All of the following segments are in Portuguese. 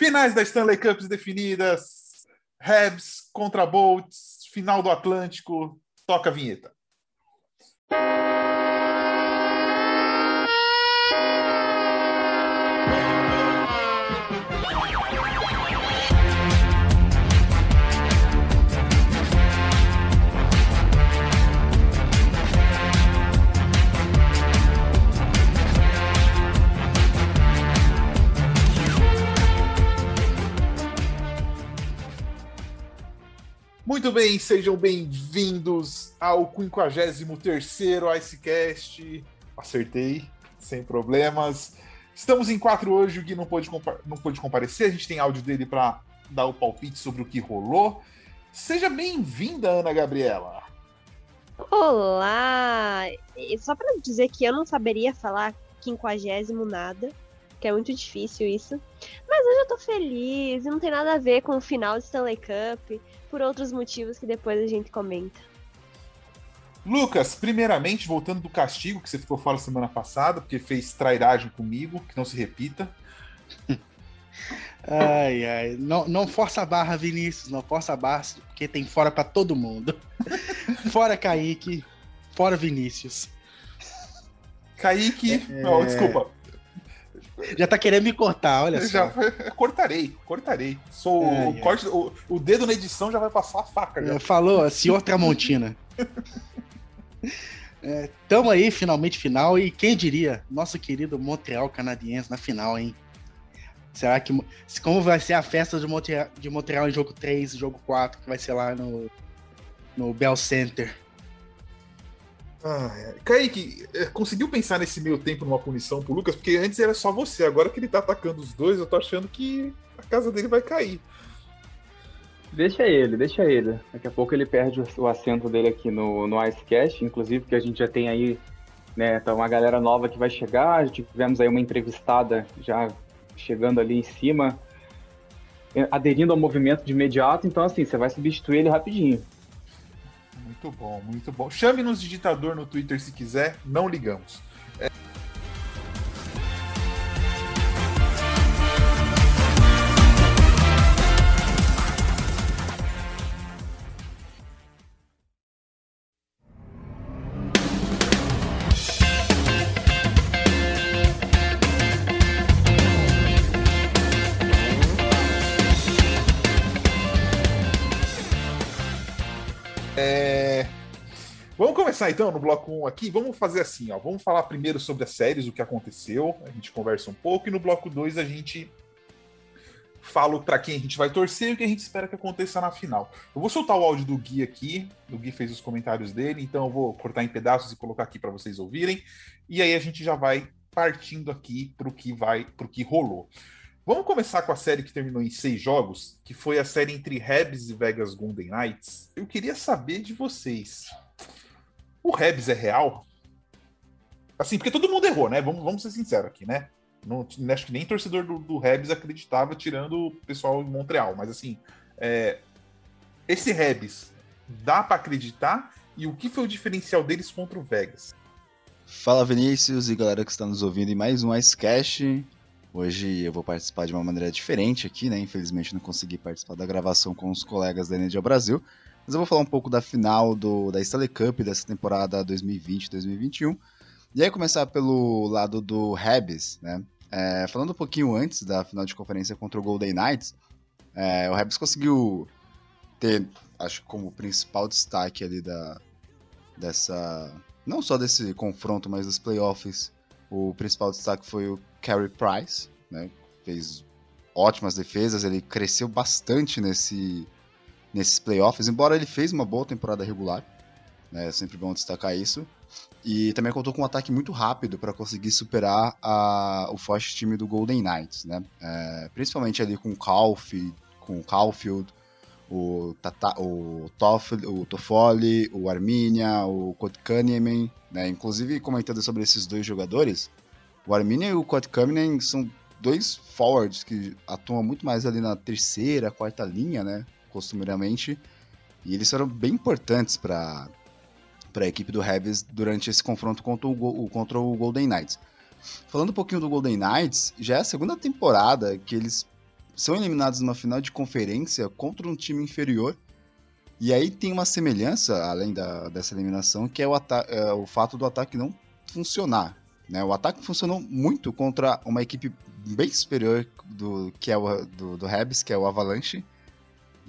Finais da Stanley Cups definidas. Habs contra Bolts. Final do Atlântico. Toca a vinheta. Muito bem, sejam bem-vindos ao 53º Icecast. Acertei, sem problemas. Estamos em quatro hoje, o Gui não pôde, não pôde comparecer, a gente tem áudio dele para dar o palpite sobre o que rolou. Seja bem-vinda, Ana Gabriela. Olá! Só para dizer que eu não saberia falar quinquagésimo nada, que é muito difícil isso. Mas hoje eu tô feliz e não tem nada a ver com o final de Stanley Cup por outros motivos que depois a gente comenta. Lucas, primeiramente, voltando do castigo que você ficou fora semana passada, porque fez trairagem comigo, que não se repita. ai, ai. Não, não força a barra, Vinícius, não força a barra, porque tem fora para todo mundo. fora Kaique, fora Vinícius. Kaique. É... Não, desculpa. Já tá querendo me cortar, olha já, só. cortarei, cortarei. Sou é, o, é. Corte, o, o, dedo na edição já vai passar a faca. Já. Falou, senhor Tramontina. é, tamo aí, finalmente final. E quem diria, nosso querido Montreal canadiense na final, hein? Será que. Como vai ser a festa de Montreal, de Montreal em jogo 3, jogo 4, que vai ser lá no, no Bell Center? Kaique, é, conseguiu pensar nesse meio tempo numa punição pro Lucas? Porque antes era só você, agora que ele tá atacando os dois, eu tô achando que a casa dele vai cair. Deixa ele, deixa ele. Daqui a pouco ele perde o assento dele aqui no, no Icecast, inclusive, porque a gente já tem aí, né, tá uma galera nova que vai chegar, tivemos aí uma entrevistada já chegando ali em cima, é, aderindo ao movimento de imediato, então assim, você vai substituir ele rapidinho. Muito bom, muito bom. Chame-nos de ditador no Twitter se quiser, não ligamos. Começar então no bloco 1 aqui, vamos fazer assim, ó. Vamos falar primeiro sobre as séries, o que aconteceu, a gente conversa um pouco, e no bloco 2 a gente fala para quem a gente vai torcer e o que a gente espera que aconteça na final. Eu vou soltar o áudio do Gui aqui, o Gui fez os comentários dele, então eu vou cortar em pedaços e colocar aqui para vocês ouvirem, e aí a gente já vai partindo aqui pro que vai, pro que rolou. Vamos começar com a série que terminou em seis jogos, que foi a série entre Habs e Vegas Golden Knights. Eu queria saber de vocês. O Rebs é real? Assim, porque todo mundo errou, né? Vamos, vamos ser sinceros aqui, né? Não, acho que nem torcedor do, do Rebs acreditava, tirando o pessoal em Montreal. Mas assim, é, esse Rebs dá para acreditar? E o que foi o diferencial deles contra o Vegas? Fala Vinícius e galera que está nos ouvindo em mais um Icecast. Hoje eu vou participar de uma maneira diferente aqui, né? Infelizmente não consegui participar da gravação com os colegas da Energia Brasil, mas eu vou falar um pouco da final do, da Stanley Cup dessa temporada 2020-2021. E aí começar pelo lado do Habs, né? É, falando um pouquinho antes da final de conferência contra o Golden Knights, é, o Habs conseguiu ter, acho como principal destaque ali da, dessa, não só desse confronto, mas dos playoffs, o principal destaque foi o Carey Price, né? Fez ótimas defesas, ele cresceu bastante nesse nesses playoffs, embora ele fez uma boa temporada regular, né, é sempre bom destacar isso, e também contou com um ataque muito rápido para conseguir superar a, o forte time do Golden Knights, né, é, principalmente ali com o Caulfield, com o Caulfield, o, Tata, o, Toffoli, o Toffoli, o Arminia, o Kotkaniemi, né, inclusive comentando sobre esses dois jogadores, o Arminia e o Kotkaniemi são dois forwards que atuam muito mais ali na terceira, quarta linha, né? Costumeiramente, e eles foram bem importantes para a equipe do Rebels durante esse confronto contra o, contra o Golden Knights. Falando um pouquinho do Golden Knights, já é a segunda temporada que eles são eliminados numa final de conferência contra um time inferior. E aí tem uma semelhança, além da, dessa eliminação, que é o, é o fato do ataque não funcionar. Né? O ataque funcionou muito contra uma equipe bem superior do que é o do, do Habs, que é o Avalanche.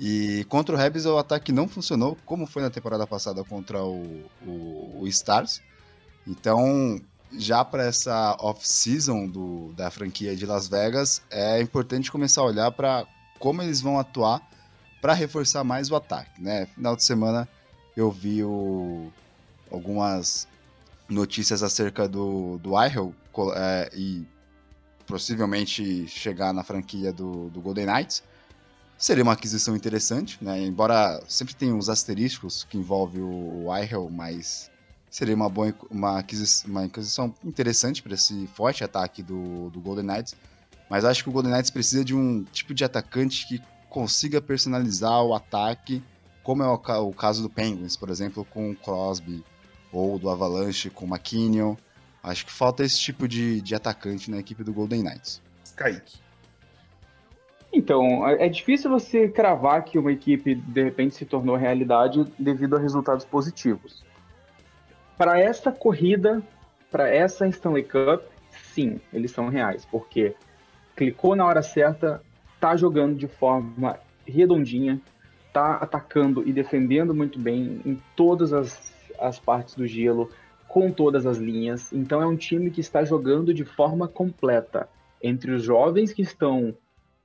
E contra o Habs o ataque não funcionou, como foi na temporada passada contra o, o, o Stars. Então, já para essa off-season da franquia de Las Vegas, é importante começar a olhar para como eles vão atuar para reforçar mais o ataque. Né? Final de semana eu vi o, algumas notícias acerca do, do Ihel é, e possivelmente chegar na franquia do, do Golden Knights. Seria uma aquisição interessante, né? Embora sempre tenha uns asterísticos que envolve o, Ihel, mas seria uma boa uma aquisição, uma aquisição interessante para esse forte ataque do, do Golden Knights. Mas acho que o Golden Knights precisa de um tipo de atacante que consiga personalizar o ataque, como é o, o caso do Penguins, por exemplo, com o Crosby ou do Avalanche com o McKinnon. Acho que falta esse tipo de, de atacante na equipe do Golden Knights. Kaique. Então, é, é difícil você cravar que uma equipe de repente se tornou realidade devido a resultados positivos. Para essa corrida, para essa Stanley Cup, sim, eles são reais, porque clicou na hora certa, tá jogando de forma redondinha, tá atacando e defendendo muito bem em todas as as partes do gelo com todas as linhas. Então é um time que está jogando de forma completa entre os jovens que estão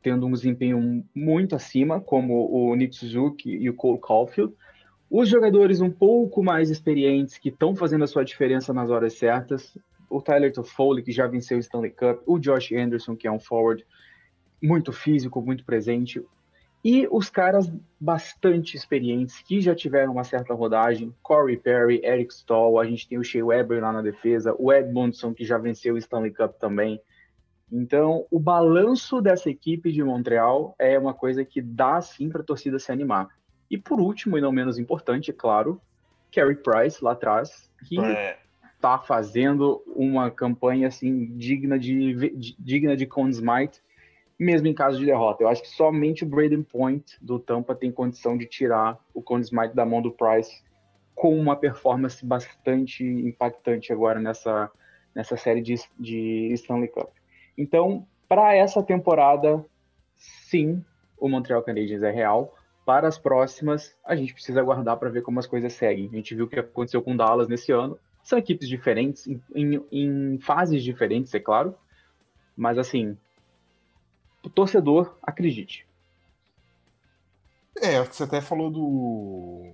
tendo um desempenho muito acima, como o Nick Suzuki e o Cole Caulfield, os jogadores um pouco mais experientes que estão fazendo a sua diferença nas horas certas, o Tyler Toffoli, que já venceu o Stanley Cup, o Josh Anderson, que é um forward muito físico, muito presente, e os caras bastante experientes, que já tiveram uma certa rodagem, Corey Perry, Eric Stoll, a gente tem o Shea Weber lá na defesa, o Edmondson, que já venceu o Stanley Cup também. Então, o balanço dessa equipe de Montreal é uma coisa que dá sim para a torcida se animar. E por último, e não menos importante, é claro, Carey Price lá atrás, que está fazendo uma campanha assim digna de digna de Conn Smythe mesmo em caso de derrota. Eu acho que somente o Braden Point do Tampa tem condição de tirar o Conn Smythe da mão do Price com uma performance bastante impactante agora nessa, nessa série de, de Stanley Cup. Então, para essa temporada, sim, o Montreal Canadiens é real. Para as próximas, a gente precisa aguardar para ver como as coisas seguem. A gente viu o que aconteceu com Dallas nesse ano. São equipes diferentes, em, em, em fases diferentes, é claro. Mas, assim, o torcedor acredite. É, você até falou do.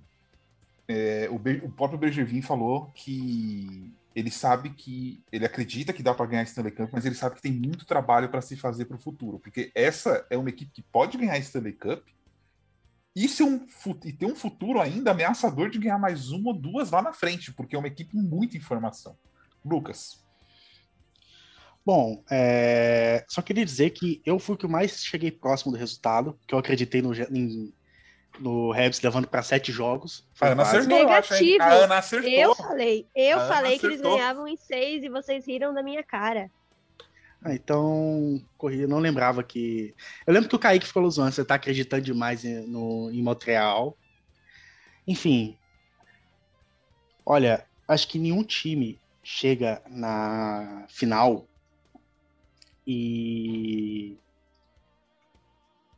É, o, o, próprio Bergevin falou que ele sabe que. Ele acredita que dá para ganhar Stanley Cup, mas ele sabe que tem muito trabalho para se fazer para o futuro. Porque essa é uma equipe que pode ganhar Stanley Cup e, ser um, e ter um futuro ainda ameaçador de ganhar mais uma ou duas lá na frente, porque é uma equipe com muita informação. Lucas. Bom, é... só queria dizer que eu fui o que mais cheguei próximo do resultado, que eu acreditei no, em, no Rebs levando para sete jogos. a Ana acertou, Negativo. Eu, a Ana acertou. Eu falei, eu a falei que eles ganhavam em seis e vocês riram da minha cara. Ah, então, corrida, não lembrava que. Eu lembro que o Kaique falou zoando, você tá acreditando demais em, no, em Montreal. Enfim. Olha, acho que nenhum time chega na final e.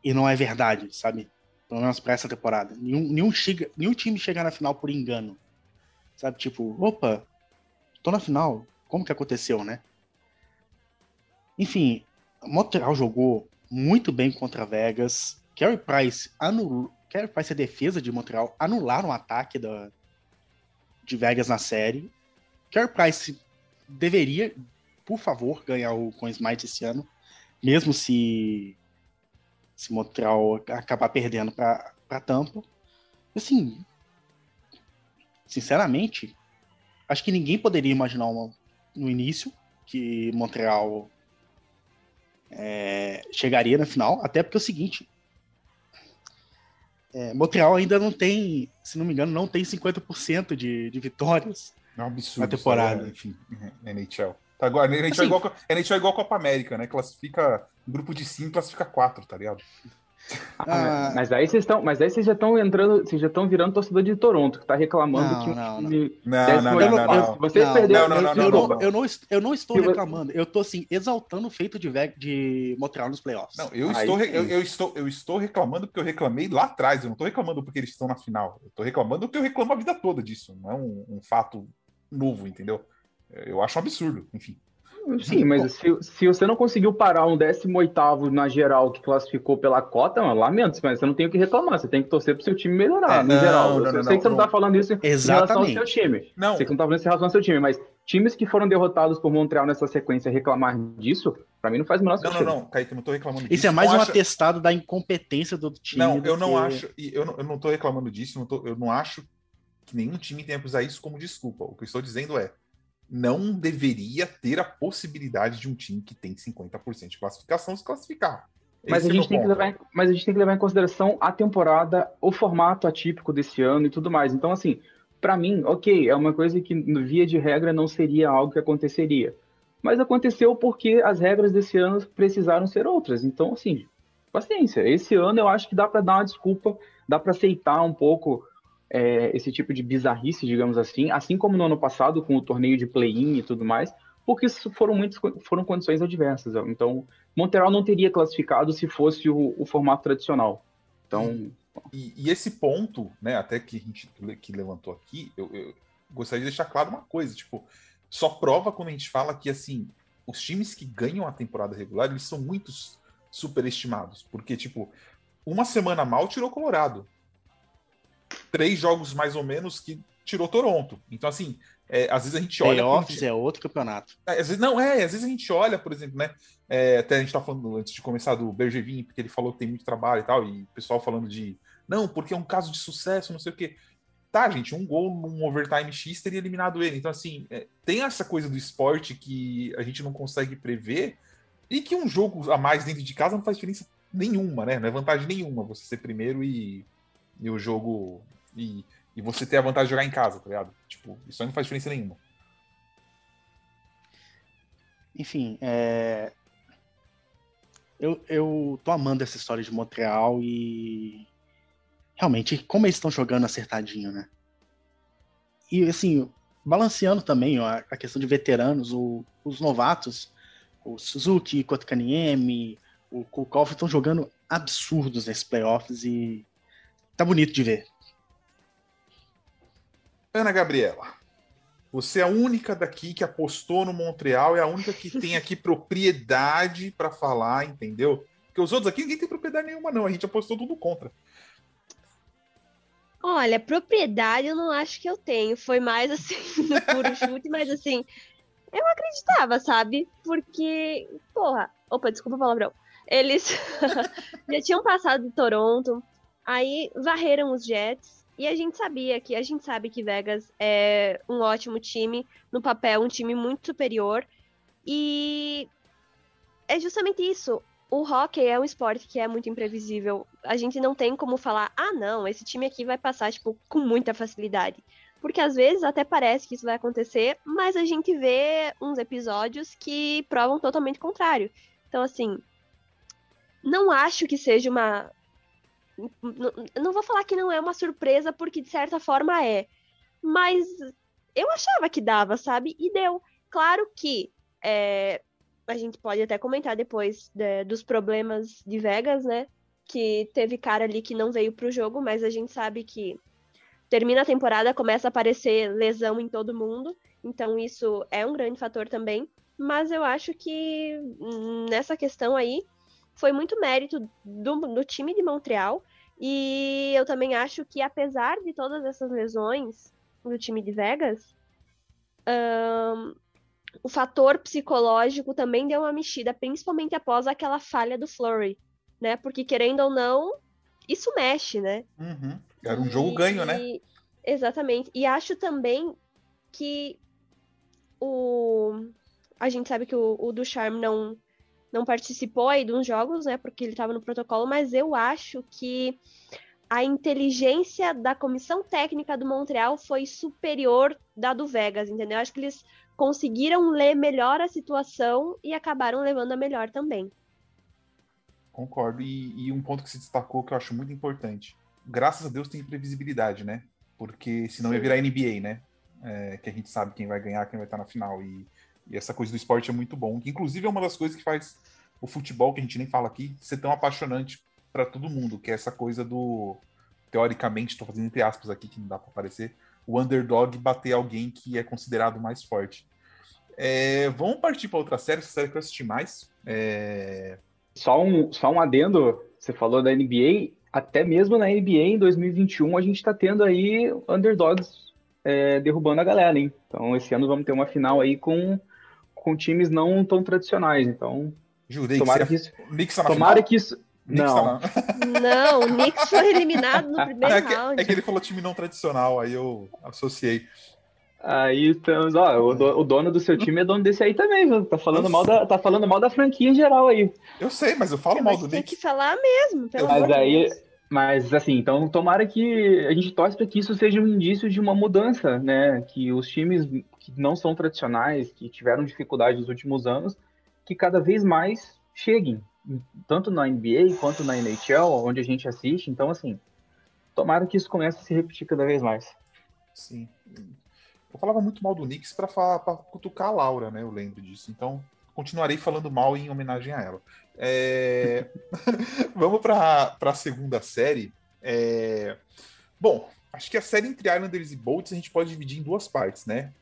E não é verdade, sabe? Pelo menos pra essa temporada. Nenhum, nenhum, chega, nenhum time chega na final por engano. Sabe? Tipo, opa, tô na final. Como que aconteceu, né? Enfim, Montreal jogou muito bem contra Vegas. Carey Price anulou. Carey Price e a defesa de Montreal anularam o ataque da, de Vegas na série. Carey Price deveria, por favor, ganhar o Coin Smite esse ano, mesmo se se Montreal acabar perdendo para Tampa. Assim, sinceramente, acho que ninguém poderia imaginar uma, no início que Montreal é, chegaria na final, até porque é o seguinte, é, Montreal ainda não tem, se não me engano, não tem 50% de, de vitórias é um absurdo, na temporada. Aí, enfim, NHL. Tá igual, NHL assim, é igual, a NHL é igual a Copa América, né? Classifica grupo de 5 classifica 4, tá ligado? Ah, mas aí vocês estão, mas aí vocês já estão entrando, vocês já estão virando torcedor de Toronto, que tá reclamando Não, que o não, time Não, não, não, não, não. Vocês Não, perderam. não, não, eu, não, eu não, não, eu não est- eu não estou reclamando, eu tô assim, exaltando o feito de, de Montreal nos playoffs. Não, eu Aí estou, sim. eu, eu estou, eu estou reclamando porque eu reclamei lá atrás. Eu não estou reclamando porque eles estão na final. Eu estou reclamando porque eu reclamo a vida toda disso. Não é um, um fato novo, entendeu? Eu acho um absurdo, enfim. Sim, mas se, se você não conseguiu parar um 18 na geral que classificou pela cota, mano, lamento, mas você não tem o que reclamar, você tem que torcer pro seu time melhorar, É, no não, geral. não, eu não, sei não, que você não não. tá falando isso em relação ao Exatamente. seu time. Não, Sei que não tá falando isso em relação ao seu time, mas times que foram derrotados por Montreal nessa sequência reclamar disso, pra mim não faz o menor não, sentido. não, não, Kaique, eu não estou reclamando Isso é mais Não um acha- atestado da incompetência do time. Não, eu não que- acho, eu não, eu não tô reclamando disso, não tô- eu não acho que nenhum time tenha que usar isso como desculpa. O que eu estou dizendo é, não deveria ter a possibilidade de um time que tem 50% de classificação se classificar. Mas a, é gente meu tem que ponto. levar, em- mas a gente tem que levar em consideração a temporada, o formato atípico desse ano e tudo mais. Então, assim, pra mim, ok, é uma coisa que, no via de regra, não seria algo que aconteceria. Mas aconteceu porque as regras desse ano precisaram ser outras. Então, assim, paciência. Esse ano eu acho que dá pra dar uma desculpa, dá pra aceitar um pouco é, esse tipo de bizarrice, digamos assim, assim como no ano passado com o torneio de play-in e tudo mais, porque foram muitas foram condições adversas. Então, Montreal não teria classificado se fosse o, o formato tradicional. Então, E, e esse ponto, né, até que a gente que levantou aqui, eu, eu gostaria de deixar claro uma coisa, tipo, só prova quando a gente fala que assim, os times que ganham a temporada regular, eles são muito superestimados, porque tipo, uma semana mal tirou Colorado. Três jogos mais ou menos que tirou Toronto. Então assim, é, às vezes a gente olha Playoffs é outro campeonato. é, às vezes, não, é, às vezes a gente olha, por exemplo, né? é, até a gente tá falando antes de começar do Bergevin, porque ele falou que tem muito trabalho e tal, e o pessoal falando de não, porque é um caso de sucesso, não sei o quê. Tá, gente, um gol num overtime X teria eliminado ele. Então, assim, é, tem essa coisa do esporte que a gente não consegue prever e que um jogo a mais dentro de casa não faz diferença nenhuma, né? Não é vantagem nenhuma você ser primeiro e, e o jogo. E, e você ter a vantagem de jogar em casa, tá ligado? Tipo, isso aí não faz diferença nenhuma. Enfim, é... eu, eu tô amando essa história de Montreal e realmente, como eles estão jogando acertadinho, né? E assim, balanceando também ó, a questão de veteranos, o- os novatos, o Suzuki, Kotkaniemi, o Kulkov estão jogando absurdos nesses playoffs e tá bonito de ver. Ana Gabriela, você é a única daqui que apostou no Montreal, é a única que tem aqui propriedade para falar, entendeu? Porque os outros aqui ninguém tem propriedade nenhuma, não. A gente apostou tudo contra. Olha, propriedade eu não acho que eu tenho. Foi mais assim, no puro chute, mas assim, eu acreditava, sabe? Porque, porra, opa, desculpa o palavrão. Eles já tinham passado de Toronto, aí varreram os Jets, e a gente sabia que, a gente sabe que Vegas é um ótimo time, no papel, um time muito superior, e é justamente isso. O hockey é um esporte que é muito imprevisível. A gente não tem como falar, ah, não, esse time aqui vai passar, tipo, com muita facilidade. Porque às vezes até parece que isso vai acontecer, mas a gente vê uns episódios que provam totalmente o contrário. Então, assim, não acho que seja uma. Não vou falar que não é uma surpresa, porque de certa forma é. Mas eu achava que dava, sabe? E deu. Claro que é, a gente pode até comentar depois de- dos problemas de Vegas, né? Que teve cara ali que não veio pro jogo, mas a gente sabe que termina a temporada, começa a aparecer lesão em todo mundo. Então isso é um grande fator também. Mas eu acho que hum, nessa questão aí foi muito mérito do, do time de Montreal. E eu também acho que, apesar de todas essas lesões do time de Vegas, ahn, o fator psicológico também deu uma mexida, principalmente após aquela falha do Flurry, né? Porque, querendo ou não, isso mexe, né? Uhum. Era um jogo ganho, né? E- Exatamente. E acho também que o. A gente sabe que o, o Ducharme não, não participou aí de uns jogos, né? Porque ele estava no protocolo, mas eu acho que a inteligência da comissão técnica do Montreal foi superior da do Vegas, entendeu? Acho que eles conseguiram ler melhor a situação e acabaram levando a melhor também. Concordo. E, e, um ponto que se destacou que eu acho muito importante. Graças a Deus tem previsibilidade, né? Porque senão Sim. ia virar NBA, né? É, que a gente sabe quem vai ganhar, quem vai estar na final. E, e, essa coisa do esporte é muito bom. Inclusive é uma das coisas que faz o futebol, que a gente nem fala aqui, ser tão apaixonante para todo mundo, que é essa coisa do. Teoricamente, estou fazendo entre aspas aqui, que não dá para aparecer, o underdog bater alguém que é considerado mais forte. É, vamos partir para outra série, essa série que eu assisti mais. É... Só, um, só um adendo, você falou da NBA, até mesmo na NBA em 2021 a gente está tendo aí underdogs é, derrubando a galera, hein? Então esse ano vamos ter uma final aí com, com times não tão tradicionais, então... Jurei tomara que, que isso, tomara que isso, não. Não, o Knicks foi eliminado no primeiro é que, round. É que ele falou time não tradicional, aí eu associei. Aí estamos, ó, o, do, o, dono do seu time é dono desse aí também, viu? Tá falando, mal da, tá falando mal da franquia em geral aí. Eu sei, mas eu falo é, mal do Knicks. Tem que falar mesmo, pelo Mas aí, Deus. Mas assim, então tomara que a gente torce para que isso seja um indício de uma mudança, né? Que os times que não são tradicionais, que tiveram dificuldade nos últimos anos, que cada vez mais cheguem, tanto na NBA quanto na NHL, onde a gente assiste. Então, assim, tomara que isso comece a se repetir cada vez mais. Sim. Eu falava muito mal do Knicks para cutucar a Laura, né? Eu lembro disso. Então, continuarei falando mal em homenagem a ela. É... Vamos para a segunda série. É... Bom, acho que a série entre Islanders e Bolts a gente pode dividir em duas partes, né?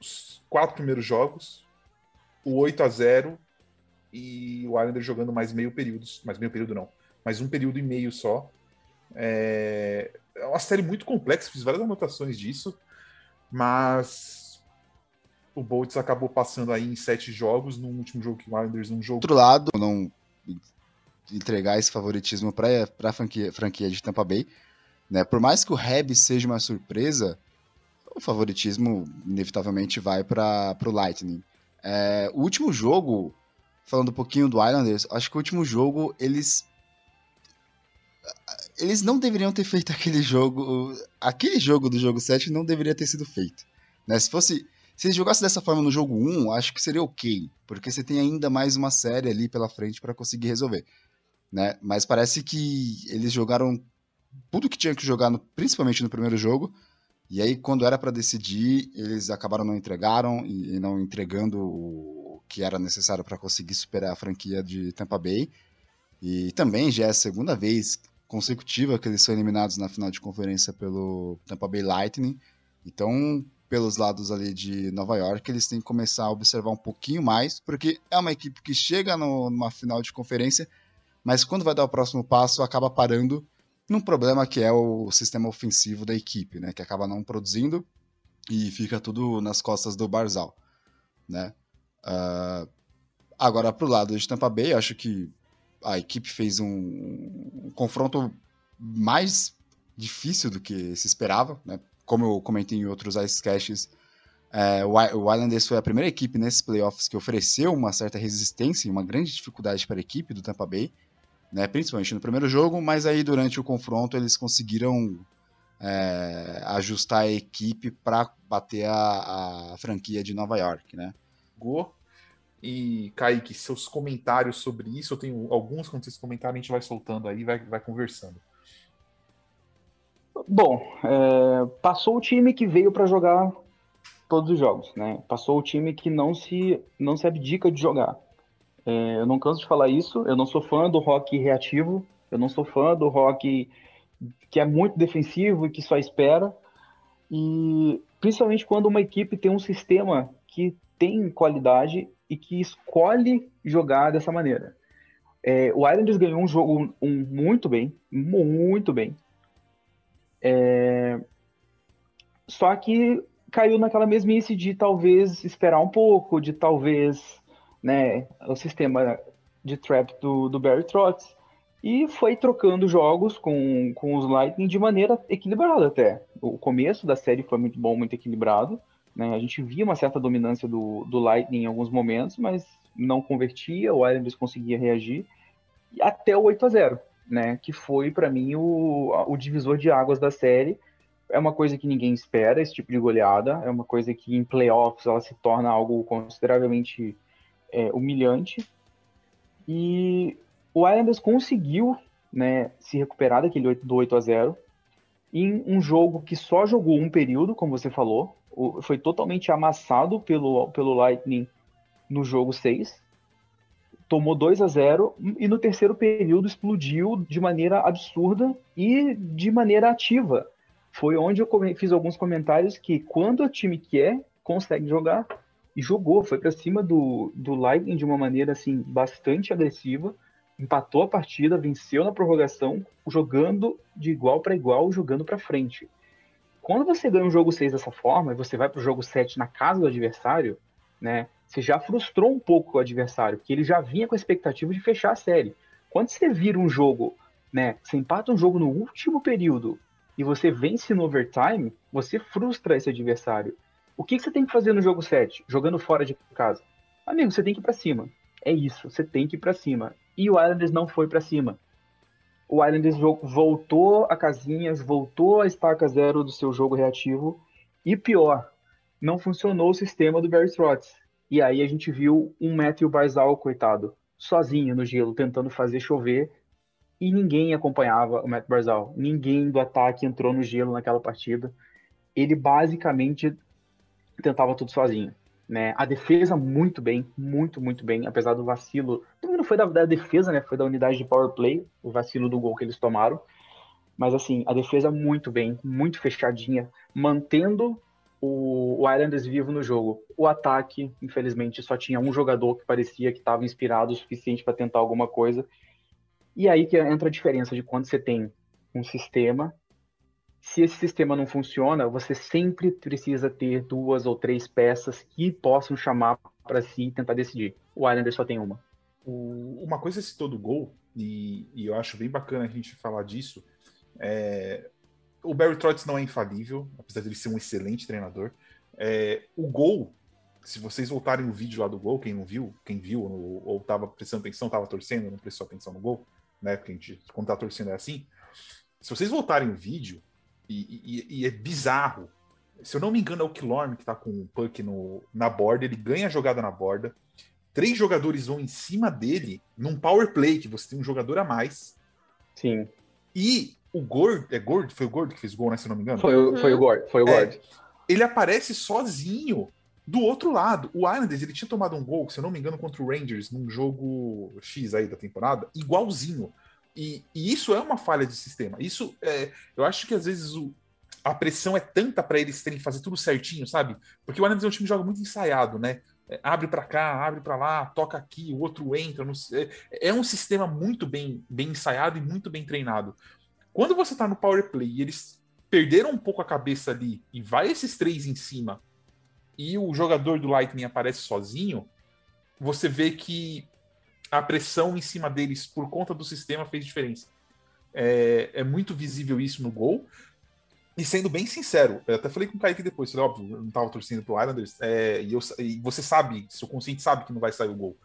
Os quatro primeiros jogos, o 8 a 0 e o Islander jogando mais meio período, mais meio período não, mais um período e meio só. É, é uma série muito complexa, fiz várias anotações disso, mas o Bolts acabou passando aí em sete jogos, no último jogo que o Islanders não jogou. Outro lado, não entregar esse favoritismo para a franquia, franquia de Tampa Bay, né? Por mais que o Reb seja uma surpresa, o favoritismo inevitavelmente vai para o Lightning. É, o último jogo falando um pouquinho do Islanders, acho que o último jogo eles eles não deveriam ter feito aquele jogo, aquele jogo do jogo 7 não deveria ter sido feito, né? Se fosse se eles jogassem dessa forma no jogo 1, acho que seria OK, porque você tem ainda mais uma série ali pela frente para conseguir resolver, né? Mas parece que eles jogaram tudo que tinha que jogar, no, principalmente no primeiro jogo, e aí quando era para decidir, eles acabaram não entregaram e, e não entregando o que era necessário para conseguir superar a franquia de Tampa Bay. E também já é a segunda vez consecutiva que eles são eliminados na final de conferência pelo Tampa Bay Lightning. Então, pelos lados ali de Nova York, eles têm que começar a observar um pouquinho mais, porque é uma equipe que chega no, numa final de conferência, mas quando vai dar o próximo passo, acaba parando num problema que é o sistema ofensivo da equipe, né? Que acaba não produzindo e fica tudo nas costas do Barzal, né? Uh, agora, pro lado de Tampa Bay, acho que a equipe fez um, um, confronto mais difícil do que se esperava, né? Como eu comentei em outros Ice Caches, é, o, o Islanders foi a primeira equipe nesses playoffs que ofereceu uma certa resistência e uma grande dificuldade para a equipe do Tampa Bay, né? principalmente no primeiro jogo, mas aí durante o confronto eles conseguiram é, ajustar a equipe para bater a, a franquia de Nova York, né? Go. E, Kaique, seus comentários sobre isso, eu tenho alguns, quando vocês comentarem, a gente vai soltando aí, vai, vai conversando. Bom, é, passou o time que veio para jogar todos os jogos, né? Passou o time que não se, não se abdica de jogar. É, eu não canso de falar isso, eu não sou fã do rock reativo, eu não sou fã do rock que é muito defensivo e que só espera. E principalmente quando uma equipe tem um sistema que tem qualidade e que escolhe jogar dessa maneira. É, o Islanders ganhou um jogo um, muito bem, muito bem. É, só que caiu naquela mesmice de talvez esperar um pouco, de talvez né, o sistema de trap do, do Barry Trotz e foi trocando jogos com, com os Lightning de maneira equilibrada até. O começo da série foi muito bom, muito equilibrado. Né? A gente via uma certa dominância do, do Lightning em alguns momentos, mas não convertia, o Islanders conseguia reagir, até o 8 a 0 né? que foi para mim o, o divisor de águas da série. É uma coisa que ninguém espera, esse tipo de goleada, é uma coisa que em playoffs ela se torna algo consideravelmente é, humilhante. E o Islanders conseguiu né, se recuperar daquele 8, do 8 a 0 em um jogo que só jogou um período, como você falou, foi totalmente amassado pelo, pelo Lightning no jogo 6, tomou 2 a 0 e no terceiro período explodiu de maneira absurda e de maneira ativa. Foi onde eu fiz alguns comentários que quando o time quer, consegue jogar e jogou, foi para cima do, do Lightning de uma maneira assim bastante agressiva, empatou a partida, venceu na prorrogação, jogando de igual para igual, jogando para frente. Quando você ganha um jogo 6 dessa forma, e você vai para o jogo 7 na casa do adversário, né? Você já frustrou um pouco o adversário, porque ele já vinha com a expectativa de fechar a série. Quando você vira um jogo, né? Você empata um jogo no último período e você vence no overtime, você frustra esse adversário. O que, que você tem que fazer no jogo 7, jogando fora de casa? Amigo, você tem que ir para cima. É isso, você tem que ir para cima. E o Islanders não foi para cima. O Islanders voltou a casinhas, voltou a estaca zero do seu jogo reativo. E pior, não funcionou o sistema do Barry Trotz. E aí a gente viu um Matthew Barzal, coitado, sozinho no gelo, tentando fazer chover, e ninguém acompanhava o Matt Barzal. Ninguém do ataque entrou no gelo naquela partida. Ele basicamente tentava tudo sozinho. Né? A defesa muito bem, muito, muito bem, apesar do vacilo. Não foi da, da defesa, né? Foi da unidade de power play, o vacilo do gol que eles tomaram. Mas assim, a defesa muito bem, muito fechadinha, mantendo o, Islanders vivo no jogo. O ataque, infelizmente, só tinha um jogador que parecia que estava inspirado o suficiente para tentar alguma coisa. E aí que entra a diferença de quando você tem um sistema. Se esse sistema não funciona, você sempre precisa ter duas ou três peças que possam chamar para si e tentar decidir. O Islanders só tem uma. Uma coisa citou do gol, e, e, eu acho bem bacana a gente falar disso, é, o Barry Trotz não é infalível, apesar de ele ser um excelente treinador. É, o gol, se vocês voltarem o vídeo lá do gol, quem não viu, quem viu ou, ou tava prestando atenção, tava torcendo, não prestou atenção no gol, né? Porque a gente, quando tá torcendo é assim. Se vocês voltarem o vídeo, e, e, e é bizarro. Se eu não me engano, é o Kilorn que tá com o puck no, na borda, ele ganha a jogada na borda. Três jogadores vão em cima dele num power play, que você tem um jogador a mais. Sim. E o Gord, é Gord? Foi o Gord que fez o gol, né? Se não me engano. Foi, o, foi o Gord, foi o é, Gord. ele aparece sozinho do outro lado. O Islanders, ele tinha tomado um gol, se eu não me engano, contra o Rangers, num jogo X aí da temporada, igualzinho. E, e isso é uma falha de sistema. Isso, é, eu acho que às vezes o, a pressão é tanta para eles terem que fazer tudo certinho, sabe? Porque o Islanders é um time que joga muito ensaiado, né? É, abre para cá, abre para lá, toca aqui, o outro entra. é, é um sistema muito bem, bem ensaiado e muito bem treinado. Quando você tá no power play e eles perderam um pouco a cabeça ali e vai esses três em cima e o jogador do Lightning aparece sozinho, você vê que a pressão em cima deles por conta do sistema fez diferença. É, é muito visível isso no gol. E sendo bem sincero, eu até falei com o Kaique depois, falei, óbvio, eu não tava torcendo pro Islanders, é, e, eu, e você sabe, seu consciente sabe que não vai sair o gol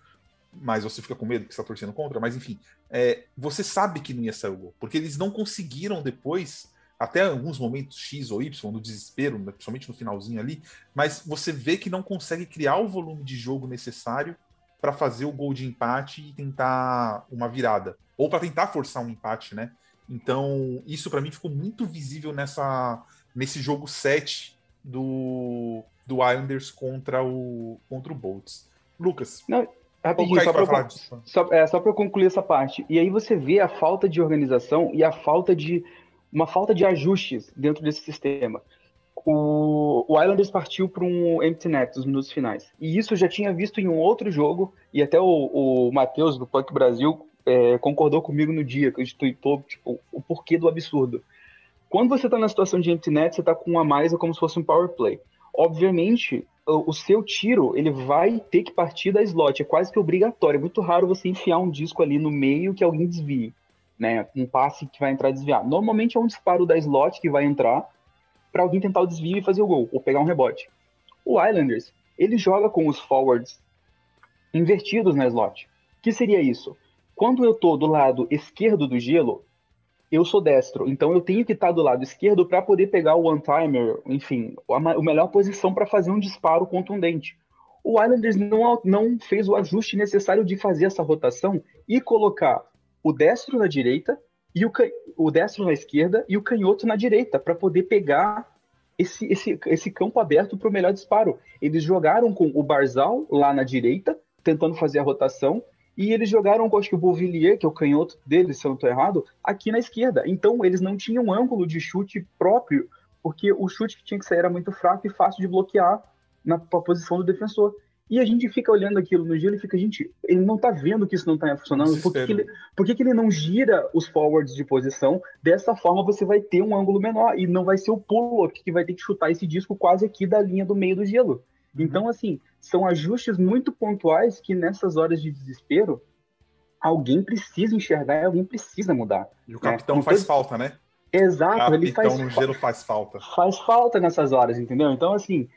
mas você fica com medo que está torcendo contra, mas enfim, é, você sabe que não ia sair o gol, porque eles não conseguiram depois, até alguns momentos X ou Y, no desespero, né, principalmente no finalzinho ali, mas você vê que não consegue criar o volume de jogo necessário para fazer o gol de empate e tentar uma virada, ou para tentar forçar um empate, né? Então, isso para mim ficou muito visível nessa nesse jogo 7 do, do Islanders contra o contra o Bolts. Lucas. Não, Rapidinho, só para só, é, só concluir essa parte. E aí você vê a falta de organização e a falta de uma falta de ajustes dentro desse sistema. O, o Islanders partiu para um empty net nos minutos finais. E isso eu já tinha visto em um outro jogo, e até o, o Matheus, do Punk Brasil, é, concordou comigo no dia que eu tweetou tipo, o porquê do absurdo. Quando você está na situação de empty net, você está com um a mais, é como se fosse um power play. Obviamente, o seu tiro ele vai ter que partir da slot, é quase que obrigatório. É muito raro você enfiar um disco ali no meio que alguém desvie, né? Um passe que vai entrar e desviar. Normalmente é um disparo da slot que vai entrar para alguém tentar o desvio e fazer o gol, ou pegar um rebote. O Islanders, ele joga com os forwards invertidos na slot. O que seria isso? Quando eu tô do lado esquerdo do gelo, eu sou destro, então eu tenho que estar do lado esquerdo para poder pegar o one-timer, enfim, a, a melhor posição para fazer um disparo contundente. O Islanders não, não fez o ajuste necessário de fazer essa rotação e colocar o destro na direita e o, o destro na esquerda e o canhoto na direita para poder pegar esse, esse, esse campo aberto para o melhor disparo. Eles jogaram com o Barzal lá na direita, tentando fazer a rotação, e eles jogaram acho que o Beauvillier, que é o canhoto deles, se eu não estou errado, aqui na esquerda. Então eles não tinham ângulo de chute próprio, porque o chute que tinha que sair era muito fraco e fácil de bloquear na posição do defensor. E a gente fica olhando aquilo no gelo e fica, gente, ele não tá vendo que isso não tá funcionando. Por, que, que, ele, por que, que, ele não gira os forwards de posição? Dessa forma você vai ter um ângulo menor e não vai ser o pulo que vai ter que chutar esse disco quase aqui da linha do meio do gelo. Uhum. Então, assim, são ajustes muito pontuais que nessas horas de desespero alguém precisa enxergar e alguém precisa mudar. E o né? capitão né? faz falta, né? Exato, ele faz. no gelo faz falta. Faz falta nessas horas, entendeu? Então, assim,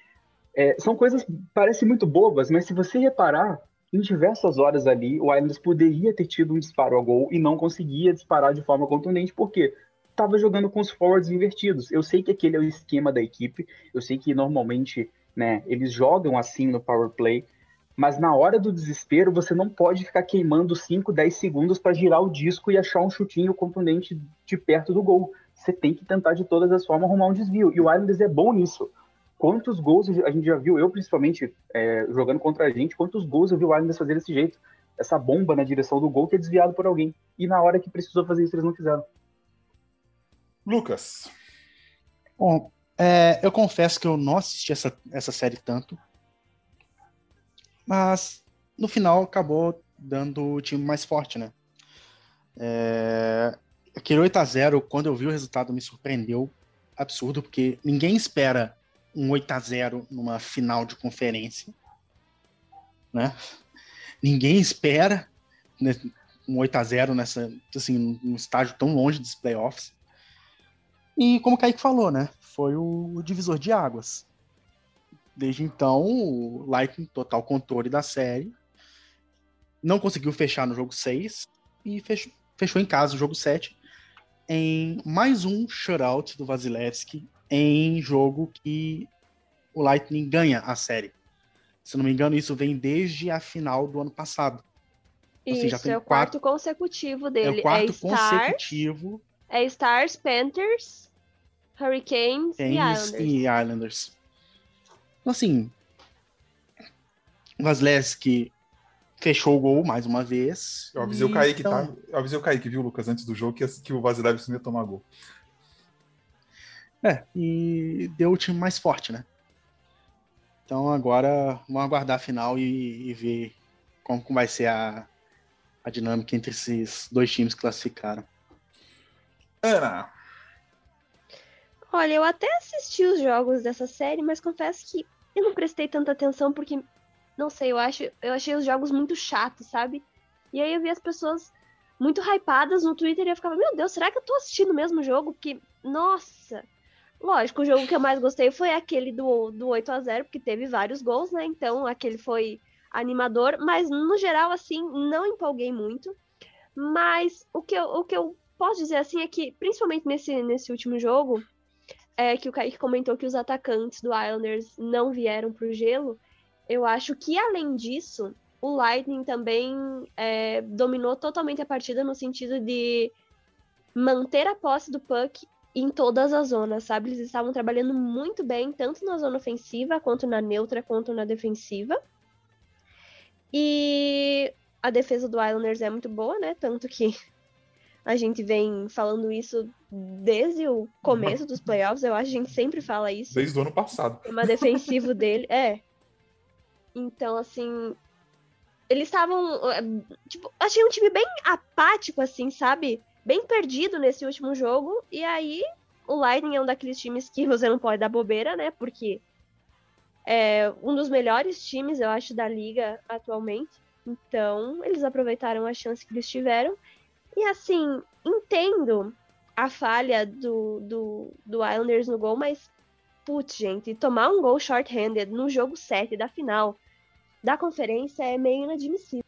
é, são coisas parecem muito bobas, mas se você reparar, em diversas horas ali, o Islanders poderia ter tido um disparo ao gol e não conseguia disparar de forma contundente, porque estava jogando com os forwards invertidos. Eu sei que aquele é o esquema da equipe, eu sei que normalmente né, eles jogam assim no power play, mas na hora do desespero você não pode ficar queimando 5, 10 segundos para girar o disco e achar um chutinho contundente de perto do gol. Você tem que tentar de todas as formas arrumar um desvio. E o Islanders é bom nisso quantos gols a gente já viu, eu principalmente, é, jogando contra a gente, quantos gols eu vi o Islanders fazer desse jeito. Essa bomba na direção do gol que é desviado por alguém. E na hora que precisou fazer isso, eles não fizeram. Lucas. Bom, é, eu confesso que eu não assisti essa, essa série tanto. Mas no final acabou dando o time mais forte, né? É, aquele 8x0, quando eu vi o resultado, me surpreendeu absurdo, porque ninguém espera um 8 a 0 numa final de conferência, né? Ninguém espera né, um 8 a 0 nessa, assim, num estágio tão longe dos playoffs. E como o Kaique falou, né? Foi o divisor de águas. Desde então, o Lightning total controle da série. Não conseguiu fechar no jogo 6 e fechou, fechou em casa o jogo 7 em mais um shutout do Vasilevski em jogo que o Lightning ganha a série. Se não me engano, isso vem desde a final do ano passado. Isso, tem é o quatro... quarto consecutivo dele. É o quarto é consecutivo. É Stars, Panthers, Hurricanes e Islanders. E Islanders. Então, assim, Vasilevski fechou o gol mais uma vez. Eu avisei o Kaique, então... tá? Eu avisei o Kaique, viu, Lucas, antes do jogo, que, que o Vasilevski ia tomar gol. É, e deu o time mais forte, né? Então agora vamos aguardar a final e, e ver como vai ser a, a dinâmica entre esses dois times que classificaram. Ana. Olha, eu até assisti os jogos dessa série, mas confesso que eu não prestei tanta atenção porque, não sei, eu acho, eu achei os jogos muito chatos, sabe? E aí eu vi as pessoas muito hypadas no Twitter e eu ficava, meu Deus, será que eu tô assistindo o mesmo jogo? Porque, nossa, Lógico, o jogo que eu mais gostei foi aquele do, do 8 a 0 porque teve vários gols, né? Então aquele foi animador, mas no geral, assim, não empolguei muito. Mas o que eu, o que eu posso dizer assim é que, principalmente nesse, nesse último jogo, é que o Kaique comentou que os atacantes do Islanders não vieram para o gelo. Eu acho que, além disso, o Lightning também é, dominou totalmente a partida no sentido de manter a posse do puck em todas as zonas, sabe? Eles estavam trabalhando muito bem, tanto na zona ofensiva, quanto na neutra, quanto na defensiva. E a defesa do Islanders é muito boa, né? Tanto que a gente vem falando isso desde o começo dos playoffs, eu acho que a gente sempre fala isso. Desde o ano passado. O defensivo dele, é. Então, assim, eles estavam, é, tipo, achei um time bem apático, assim, sabe? bem perdido nesse último jogo. E aí, o Lightning é um daqueles times que você não pode dar bobeira, né? Porque é um dos melhores times, eu acho, da liga atualmente. Então, eles aproveitaram a chance que eles tiveram. E assim, entendo a falha do, do, do Islanders no gol, mas, putz, gente, tomar um gol short-handed no jogo 7 da final da conferência é meio inadmissível.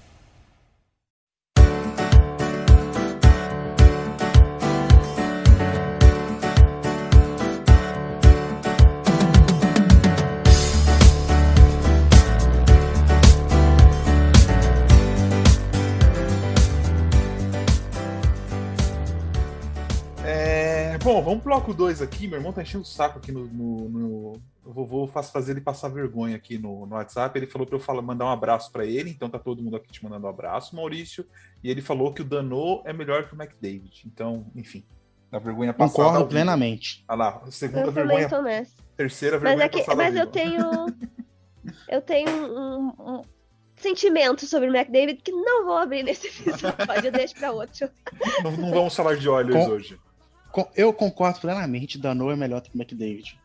bom, vamos pro bloco 2 aqui. Meu irmão tá enchendo o saco aqui no. no, no... Eu vou, vou faz- fazer ele passar vergonha aqui no, no WhatsApp. Ele falou pra eu falar, mandar um abraço pra ele, então tá todo mundo aqui te mandando um abraço, Maurício. E ele falou que o Danô é melhor que o McDavid. Então, enfim, a vergonha passada. Concordo plenamente. Olha lá, segunda Eu vergonha, tô nessa. terceira Mas, vergonha é que, passada. mas eu tenho. Eu tenho um, um sentimento sobre o McDavid que não vou abrir nesse episódio, eu deixo pra outro. Não, não vamos falar de olhos Com- hoje. Eu concordo plenamente, Dano é melhor que o McDavid.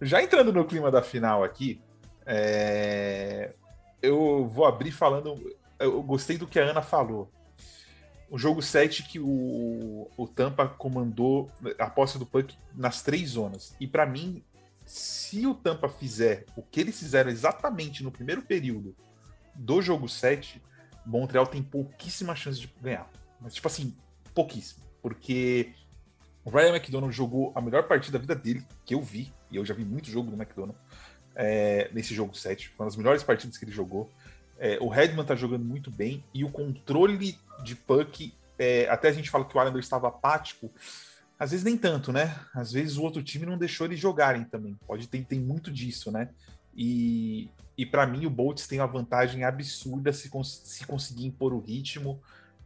Já entrando no clima da final aqui, é, eu vou abrir falando. Eu gostei do que a Ana falou. O jogo 7 que o, o Tampa comandou a posse do puck nas três zonas. E pra mim, se o Tampa fizer o que eles fizeram exatamente no primeiro período do jogo 7, Montreal tem pouquíssima chance de ganhar. Mas, tipo assim, pouquíssimo. Porque o Ryan McDonald jogou a melhor partida da vida dele, que eu vi, e eu já vi muito jogo do McDonald é, nesse jogo 7. Foi uma das melhores partidas que ele jogou. É, o Redman tá jogando muito bem, e o controle de puck, é, até a gente fala que o Islander estava apático, às vezes nem tanto, né? Às vezes o outro time não deixou eles jogarem também. Pode ter tem muito disso, né? E, e para mim o Bolts tem uma vantagem absurda se, cons se conseguir impor o ritmo.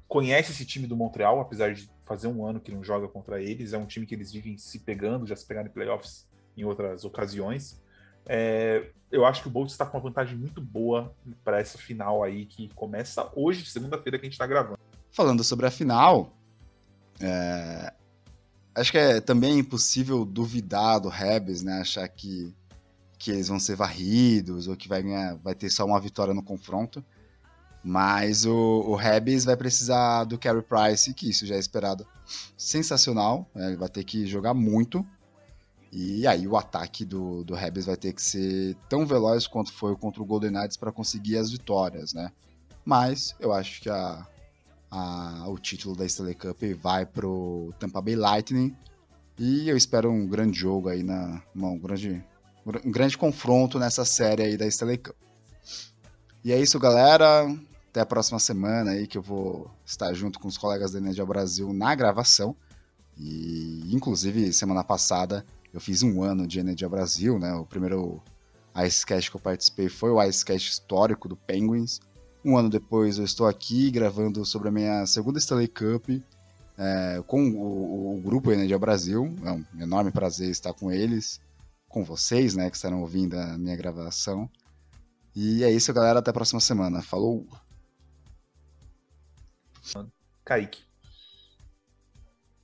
Conhece esse time do Montreal, apesar de fazer um ano que não joga contra eles. É um time que eles vivem se pegando, já se pegaram em playoffs em outras ocasiões. É, eu acho que o Bolts está com uma vantagem muito boa para essa final aí que começa hoje, segunda-feira que a gente está gravando. Falando sobre a final, é, acho que é também impossível duvidar do Rebs, né? Achar que, que eles vão ser varridos ou que vai, ganhar, vai ter só uma vitória no confronto. Mas o, o vai precisar do Carey Price, que isso já é esperado sensacional. né? Ele vai ter que jogar muito. E aí o ataque do, do vai ter que ser tão veloz quanto foi contra o Golden Knights para conseguir as vitórias, né? Mas eu acho que a, a- o título da Stanley Cup vai pro Tampa Bay Lightning. E eu espero um grande jogo aí, na, um, grande, um grande confronto nessa série aí da Stanley Cup. E é isso, galera. Até a próxima semana aí que eu vou estar junto com os colegas da Energia Brasil na gravação. E inclusive semana passada eu fiz um ano de Energia Brasil, né? O primeiro Icecast que eu participei foi o Icecast histórico do Penguins. Um ano depois eu estou aqui gravando sobre a minha segunda Stanley Cup é, com o, o grupo Energia Brasil. É um enorme prazer estar com eles, com vocês, né, que estarão ouvindo a minha gravação. E é isso, galera. Até a próxima semana. Falou! Kaique.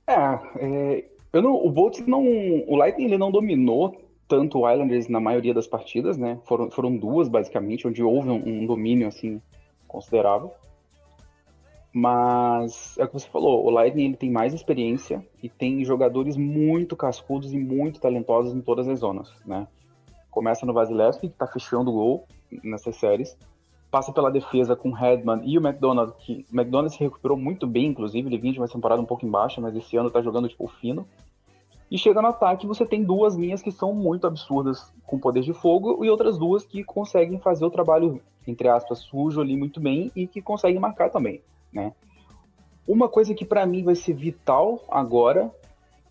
É, é, eu não, o Bolts não, o Lightning ele não dominou tanto o Islanders na maioria das partidas, né? Foram, foram duas basicamente, onde houve um, um domínio assim considerável. Mas é o que você falou, o Lightning ele tem mais experiência e tem jogadores muito cascudos e muito talentosos em todas as zonas, né? Começa no Vasilevsky, que tá fechando o gol nessas séries. Passa pela defesa com o Redman e o McDonald, que o McDonald se recuperou muito bem, inclusive, ele vinha de uma temporada um pouco em baixa, mas esse ano tá jogando tipo fino. E chega no ataque, você tem duas linhas que são muito absurdas com poder de fogo e outras duas que conseguem fazer o trabalho, entre aspas, sujo ali muito bem e que conseguem marcar também, né? Uma coisa que para mim vai ser vital agora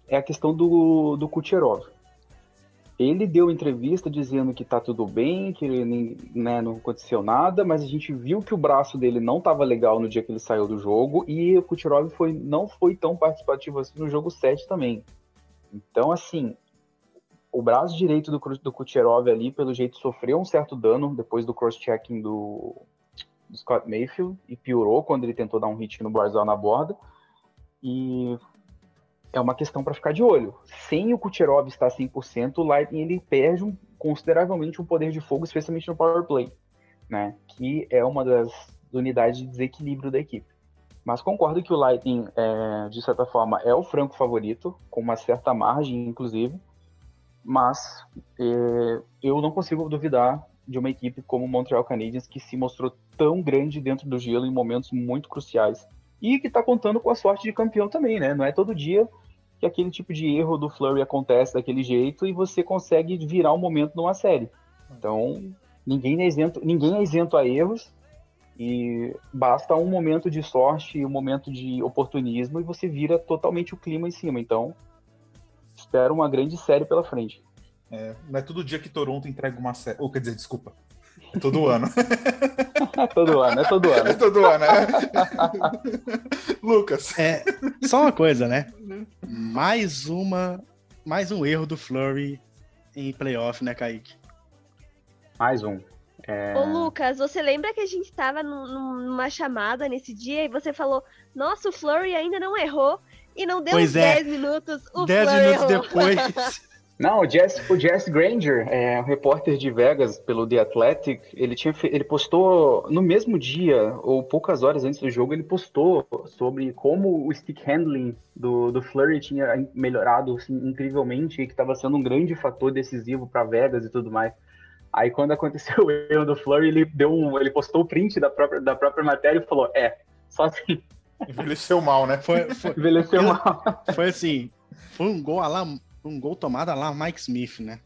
é a questão do, do Kucherov. Ele deu entrevista dizendo que tá tudo bem, que né, não aconteceu nada, mas a gente viu que o braço dele não estava legal no dia que ele saiu do jogo e o Kucherov foi, não foi tão participativo assim no jogo 7 também. Então, assim, o braço direito do, do Kucherov ali, pelo jeito, sofreu um certo dano depois do cross-checking do, do Scott Mayfield e piorou quando ele tentou dar um hit no Barzal na borda. E é uma questão para ficar de olho. Sem o Kucherov estar 100%, o Lightning ele perde um- consideravelmente um poder de fogo, especialmente no power play, né? Que é uma das unidades de desequilíbrio da equipe. Mas concordo que o Lightning, é, de certa forma, é o franco favorito, com uma certa margem, inclusive. mas é, eu não consigo duvidar de uma equipe como o Montreal Canadiens que se mostrou tão grande dentro do gelo em momentos muito cruciais e que está contando com a sorte de campeão também, né? Não é todo dia que aquele tipo de erro do Flurry acontece daquele jeito e você consegue virar um momento numa série. Então, ninguém é isento, ninguém é isento a erros e basta um momento de sorte, um momento de oportunismo e você vira totalmente o clima em cima. Então, espero uma grande série pela frente. É, não é todo dia que Toronto entrega uma série. Ou quer dizer, desculpa. É todo ano. é todo ano, é todo ano. É todo ano, né? Lucas. É, só uma coisa, né? Mais uma. Mais um erro do Flurry em playoff, né, Kaique? Mais um. É... Ô, Lucas, você lembra que a gente tava numa chamada nesse dia e você falou: Nossa, o Flurry ainda não errou e não deu pois 10 é. minutos. O 10 Flurry minutos errou. depois. Não, o Jess, o Jess Granger, é, um repórter de Vegas pelo The Athletic, ele, tinha, ele postou no mesmo dia, ou poucas horas antes do jogo, ele postou sobre como o stick handling do, do Flurry tinha melhorado assim, incrivelmente e que estava sendo um grande fator decisivo para Vegas e tudo mais. Aí quando aconteceu o erro do Flurry, ele deu um, ele postou o print da própria, da própria matéria e falou: É, só assim. Envelheceu mal, né? Foi, foi, Envelheceu mal. Foi assim, foi um gol lá um gol tomado lá Mike Smith, né?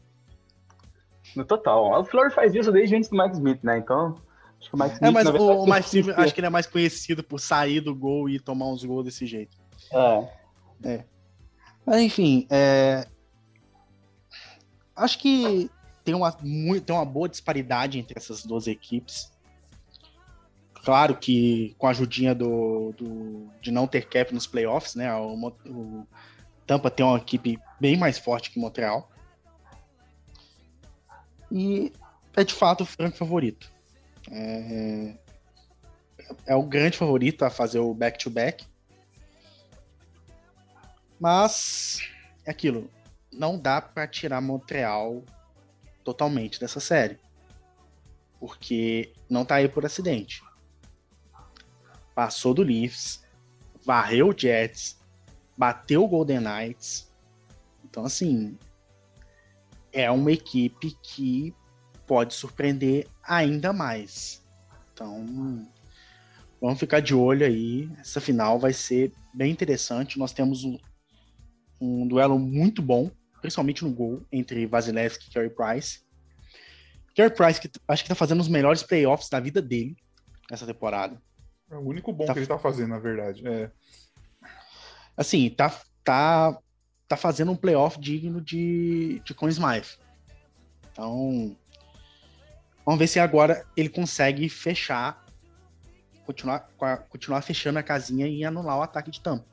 No total. O Flurry faz isso desde antes do Mike Smith, né? Então, acho que o Mike Smith... É, mas o, o Mike Smith, acho que ele é mais conhecido por sair do gol e tomar uns gols desse jeito. É. É. Mas, enfim, é... Acho que tem uma, tem uma boa disparidade entre essas duas equipes. Claro que com a ajudinha do, do, de não ter cap nos playoffs, né? O, o Tampa tem uma equipe bem mais forte que Montreal. E é de fato o franco favorito. É, é o grande favorito a fazer o back-to-back. -back. Mas é aquilo. Não dá para tirar Montreal totalmente dessa série. Porque não tá aí por acidente. Passou do Leafs, varreu o Jets, bateu o Golden Knights. Então, assim, é uma equipe que pode surpreender ainda mais. Então, vamos ficar de olho aí. Essa final vai ser bem interessante. Nós temos um, um duelo muito bom, principalmente no gol, entre Vasilevski e Carey Price. Carey Price, que acho que tá fazendo os melhores playoffs da vida dele essa temporada. É o único bom tá... que ele tá fazendo, na verdade. É assim, tá, tá, tá fazendo um playoff digno de, de Conn Smythe. Então, vamos ver se agora ele consegue fechar, continuar, continuar fechando a casinha e anular o ataque de tampa.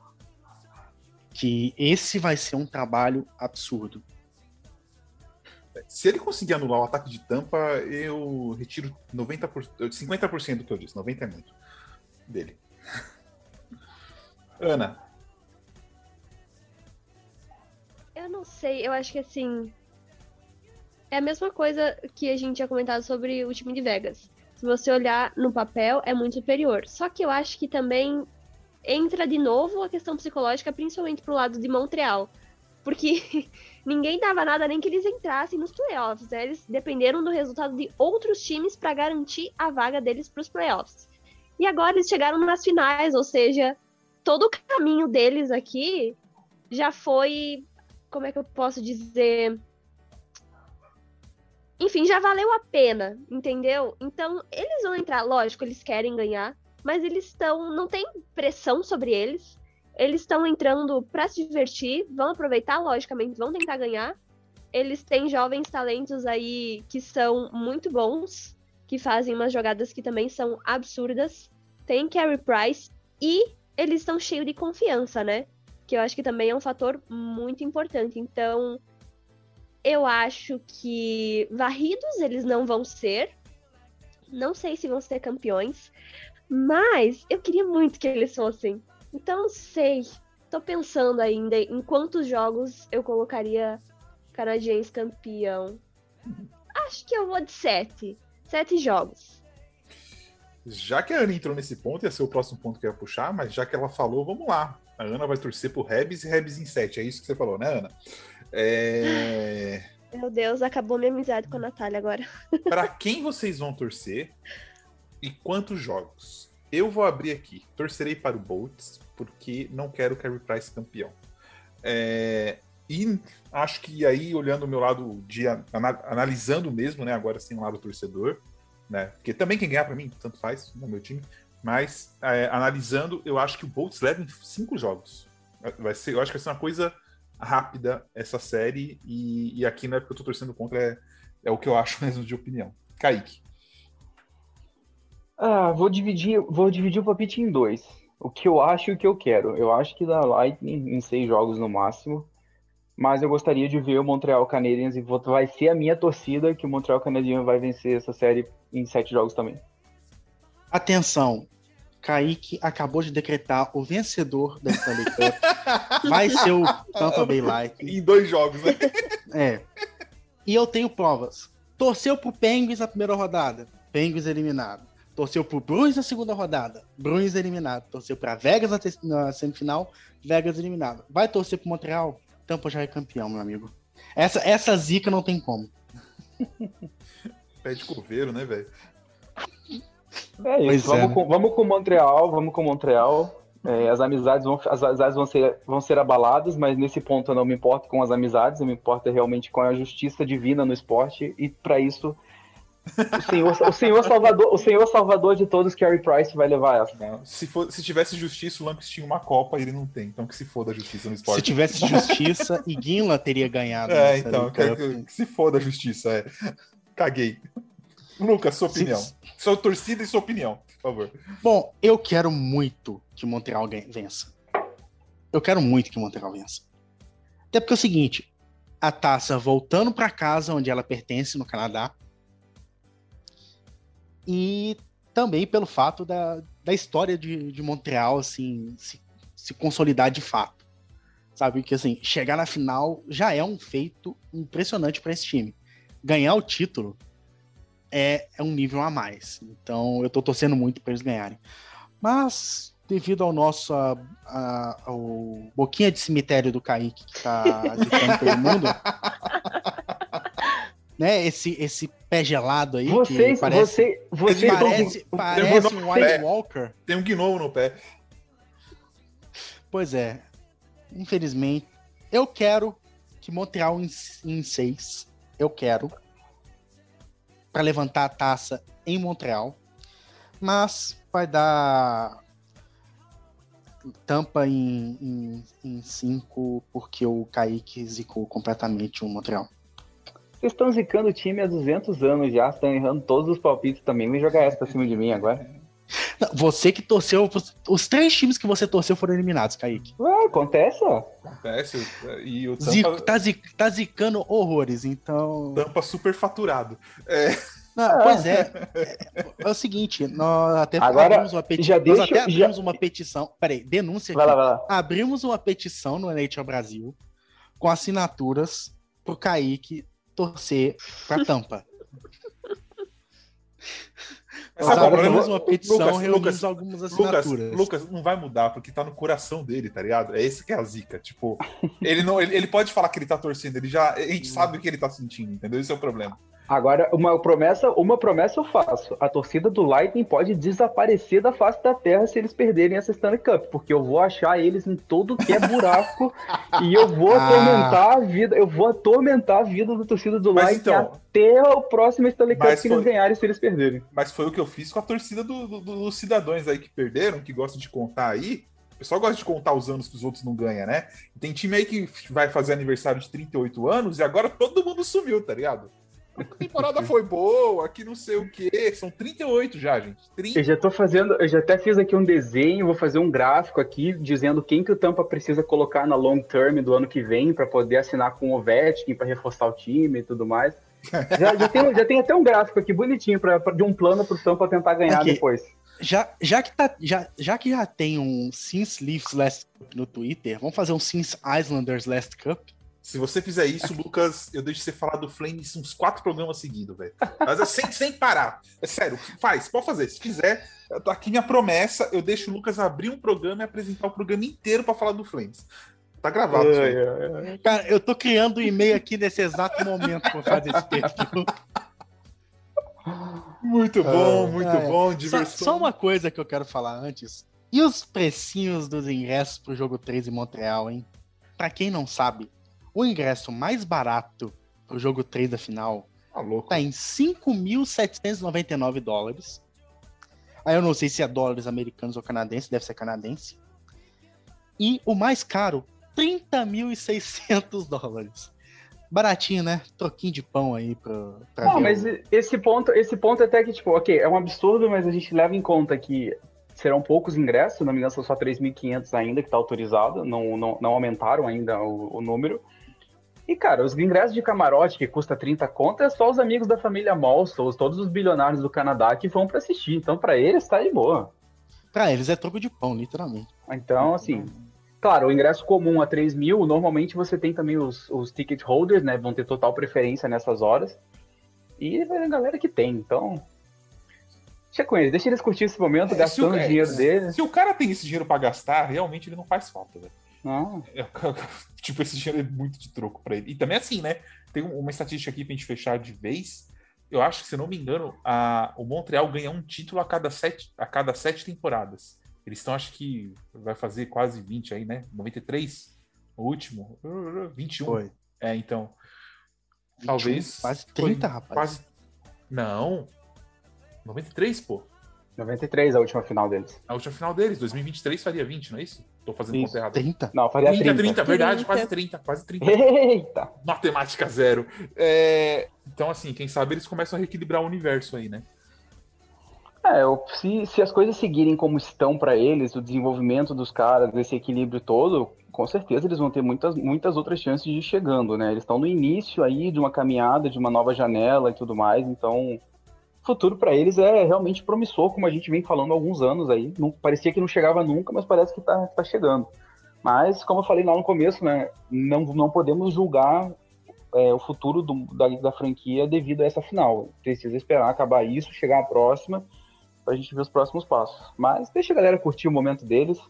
Que esse vai ser um trabalho absurdo. Se ele conseguir anular o ataque de tampa, eu retiro 90%, 50% do que eu disse, 90% é muito dele. Ana, Eu não sei, eu acho que assim. É a mesma coisa que a gente tinha comentado sobre o time de Vegas. Se você olhar no papel, é muito superior. Só que eu acho que também entra de novo a questão psicológica, principalmente pro lado de Montreal. Porque ninguém dava nada nem que eles entrassem nos playoffs. Né? Eles dependeram do resultado de outros times para garantir a vaga deles para os playoffs. E agora eles chegaram nas finais, ou seja, todo o caminho deles aqui já foi como é que eu posso dizer? Enfim, já valeu a pena, entendeu? Então, eles vão entrar, lógico, eles querem ganhar, mas eles estão, não tem pressão sobre eles. Eles estão entrando para se divertir, vão aproveitar, logicamente, vão tentar ganhar. Eles têm jovens talentos aí que são muito bons, que fazem umas jogadas que também são absurdas. Tem Carey Price e eles estão cheios de confiança, né? Que eu acho que também é um fator muito importante. Então, eu acho que varridos eles não vão ser. Não sei se vão ser campeões, mas eu queria muito que eles fossem. Então, sei. Tô pensando ainda em quantos jogos eu colocaria canadiense campeão. Acho que eu vou de sete. Sete jogos. Já que a Ana entrou nesse ponto, ia ser o próximo ponto que eu ia puxar, mas já que ela falou, vamos lá. A Ana vai torcer pro Rebs e Rebs em 7. É isso que você falou, né, Ana? É... Meu Deus, acabou minha amizade com a Natália agora. Pra quem vocês vão torcer e quantos jogos? Eu vou abrir aqui. Torcerei para o Bolts, porque não quero o Carey Price campeão. É, e acho que aí, olhando o meu lado de ana- analisando mesmo, né? Agora sim, o lado torcedor, né? Porque também quem ganhar para mim, tanto faz, no meu time. Mas é, analisando, eu acho que o Bolts leva em cinco jogos. Vai ser, eu acho que vai ser uma coisa rápida essa série. E, e aqui não é porque eu tô torcendo contra, é, é o que eu acho mesmo de opinião. Kaique. Ah, vou dividir, vou dividir o palpite em dois. O que eu acho e o que eu quero. Eu acho que dá Lightning em seis jogos no máximo. Mas eu gostaria de ver o Montreal Canadiens e vai ser a minha torcida que o Montreal Canadiens vai vencer essa série em sete jogos também. Atenção, Kaique acabou de decretar o vencedor da Stanley Cup. Vai ser o Tampa Bay Lightning. Em dois jogos, né? É. E eu tenho provas. Torceu pro Penguins na primeira rodada. Penguins eliminado. Torceu pro Bruins na segunda rodada. Bruins eliminado. Torceu pra Vegas na semifinal. Vegas eliminado. Vai torcer pro Montreal? Tampa já é campeão, meu amigo. Essa, essa zica não tem como. Pé de coveiro, né, velho? É isso, é, vamos, né? com, vamos com Montreal, vamos com Montreal. É, as amizades, vão, as amizades vão, ser, vão ser abaladas, mas nesse ponto eu não me importo com as amizades, eu me importo realmente com a justiça divina no esporte, e para isso o senhor, o senhor Salvador, o senhor Salvador de todos, Carey Price, vai levar essa. Não, se, for, se tivesse justiça, o Lampes tinha uma Copa e ele não tem. Então que se foda a justiça no Se esporte. tivesse justiça, Iguinla teria ganhado. É, na então, que, que- que se foda a justiça, é. Caguei. Lucas, sua opinião. Sua torcida e sua opinião, por favor. Bom, eu quero muito que Montreal vença. Eu quero muito que Montreal vença. Até porque é o seguinte, a taça voltando para casa onde ela pertence no Canadá. E também pelo fato da, da história de, de Montreal assim se, se consolidar de fato. Sabe que assim, chegar na final já é um feito impressionante para esse time. Ganhar o título é, é um nível a mais. Então eu tô torcendo muito para eles ganharem. Mas devido ao nosso a, a- ao boquinha de cemitério do Kaique que tá agitando todo mundo, né? Esse esse pé gelado aí Vocês, que parece você, vocês parece, estão- parece um White É. Walker. Tem um gnomo no pé. Pois é. Infelizmente, eu quero que Montreal em, em seis, eu quero para levantar a taça em Montreal, mas vai dar tampa em, em, em cinco porque o Kaique zicou completamente o Montreal. Vocês estão zicando o time há 200 anos já, estão errando todos os palpites também. Vem jogar essa pra cima de mim agora. Você que torceu, os três times que você torceu foram eliminados, Kaique. Ué, acontece, ó. Acontece. E o Zico, Tampa, tá, zi- tá zicando horrores, então. Tampa super faturado. É, Não, pois é, é. é o seguinte, nós até Agora, abrimos uma petição. já Nós deixa- até já- abrimos uma petição. Peraí, denúncia Vai lá, aqui. vai lá. Abrimos uma petição no NHL Brasil com assinaturas pro Kaique torcer pra tampa. Mas Nós sabe problema? uma petição, Lucas, Lucas, algumas Lucas. Lucas, não vai mudar, porque tá no coração dele, tá ligado? É esse que é a zica. Tipo, ele não, ele, ele pode falar que ele tá torcendo, ele já. A gente sabe o que ele tá sentindo, entendeu? Esse é o problema. Agora, uma promessa, uma promessa eu faço. A torcida do Lightning pode desaparecer da face da terra se eles perderem essa Stanley Cup, porque eu vou achar eles em todo que é buraco e eu vou Ah. atormentar a vida, eu vou atormentar a vida da torcida do Mas Lightning então- até o próximo Stanley Cup que eles foi- ganharem se eles perderem. Mas foi o que eu fiz com a torcida do- do- dos cidadãos aí que perderam, que gostam de contar aí. O pessoal gosta de contar os anos que os outros não ganham, né? Tem time aí que vai fazer aniversário de 38 anos e agora todo mundo sumiu, tá ligado? A temporada foi boa, que não sei o quê. São 38 já, gente. 30. Eu já tô fazendo, eu já até fiz aqui um desenho, vou fazer um gráfico aqui dizendo quem que o Tampa precisa colocar na long term do ano que vem para poder assinar com o Ovechkin para reforçar o time e tudo mais. Já, já, tem, já tem até um gráfico aqui bonitinho pra, pra- de um plano pro Tampa tentar ganhar Aqui. depois. Já, já, que tá, já, já que já tem um Since Leafs Last Cup no Twitter, vamos fazer um Since Islanders Last Cup? Se você fizer isso, Lucas, eu deixo você falar do Flames uns quatro programas seguidos, velho. Mas é sem, sem parar. É sério, faz, pode fazer. Se fizer, tá aqui minha promessa, eu deixo o Lucas abrir um programa e apresentar o programa inteiro pra falar do Flames. Tá gravado. aí. Ai, ai. Cara, eu tô criando um e-mail aqui nesse exato momento pra fazer esse texto. Muito bom, muito é. bom. Só, Diversão. só uma coisa que eu quero falar antes. E os precinhos dos ingressos pro jogo 3 em Montreal, hein? Pra quem não sabe, o ingresso mais barato pro jogo 3 da final Tá louco. tá em 5.799 dólares. Aí eu não sei se é dólares americanos ou canadenses, deve ser canadense. E o mais caro, 30.600 dólares. Baratinho, né? Troquinho de pão aí pra, pra Não, ver mas o- esse ponto, esse ponto até que, tipo, ok, é um absurdo, mas a gente leva em conta que serão poucos ingressos, se não me engano, são só 3.500 ainda que tá autorizado, não, não, não aumentaram ainda o, o número. E, cara, os ingressos de camarote que custa 30 conto é só os amigos da família Molson, todos os bilionários do Canadá que vão pra assistir. Então, pra eles, tá de boa. Pra eles é troco de pão, literalmente. Então, assim, claro, o ingresso comum a 3 mil, normalmente você tem também os, os ticket holders, né? Vão ter total preferência nessas horas. E vai a galera que tem, então. Deixa com eles, deixa eles curtir esse momento, É, gastando o dinheiro é, deles. Se o cara tem esse dinheiro pra gastar, realmente ele não faz falta, velho. Não. É, tipo, esse dinheiro é muito de troco pra ele. E também assim, né? Tem um- uma estatística aqui pra gente fechar de vez. Eu acho que, se eu não me engano, a, o Montreal ganha um título a cada sete, a cada sete temporadas. Eles estão, acho que vai fazer quase 20 aí, né? 93? O último? 21. Foi. É, então. 21, Talvez. Quase foi 30, rapaz. Quase. Não. 93, pô. 93 a última final deles. A última final deles, 2023 faria 20, não é isso? Tô fazendo Isso. conta errada. 30. Não, faria 30, 30. 30, verdade, 30. quase 30, quase 30. Eita! Matemática zero. É, Então, assim, quem sabe eles começam a reequilibrar o universo aí, né? É, se, se as coisas seguirem como estão pra eles, o desenvolvimento dos caras, esse equilíbrio todo, com certeza eles vão ter muitas, muitas outras chances de ir chegando, né? Eles estão no início aí de uma caminhada, de uma nova janela e tudo mais, então futuro pra eles é realmente promissor, como a gente vem falando há alguns anos aí. Não, parecia que não chegava nunca, mas parece que tá, tá chegando. Mas, como eu falei lá no começo, né, não, não podemos julgar é, o futuro do- da, da franquia devido a essa final. Precisa esperar acabar isso, chegar a próxima pra gente ver os próximos passos. Mas deixa a galera curtir o momento deles,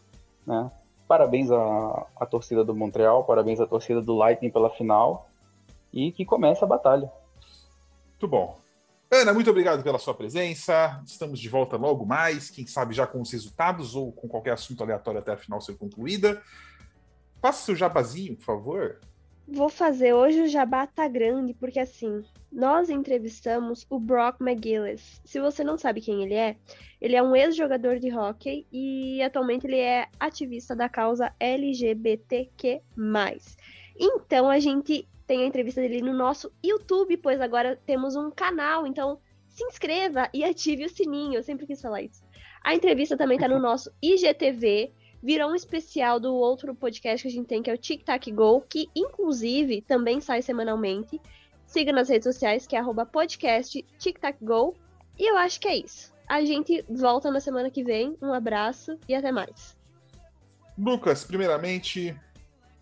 né? Parabéns à, à torcida do Montreal, parabéns à torcida do Lightning pela final e que comece a batalha. Muito bom. Ana, muito obrigado pela sua presença. Estamos de volta logo mais, quem sabe já com os resultados ou com qualquer assunto aleatório até a final ser concluída. Faça seu jabazinho, por favor. Vou fazer hoje o jabá tá grande, porque assim, nós entrevistamos o Brock McGillis. Se você não sabe quem ele é, ele é um ex-jogador de hóquei e atualmente ele é ativista da causa LGBTQ+. Então a gente tem a entrevista dele no nosso YouTube, pois agora temos um canal, então se inscreva e ative o sininho, eu sempre quis falar isso. A entrevista também tá no nosso IGTV, virou um especial do outro podcast que a gente tem, que é o Tic Tac Go, que inclusive também sai semanalmente. Siga nas redes sociais, que é arroba podcast Tic Tac Go. E eu acho que é isso. A gente volta na semana que vem. Um abraço e até mais. Lucas, primeiramente,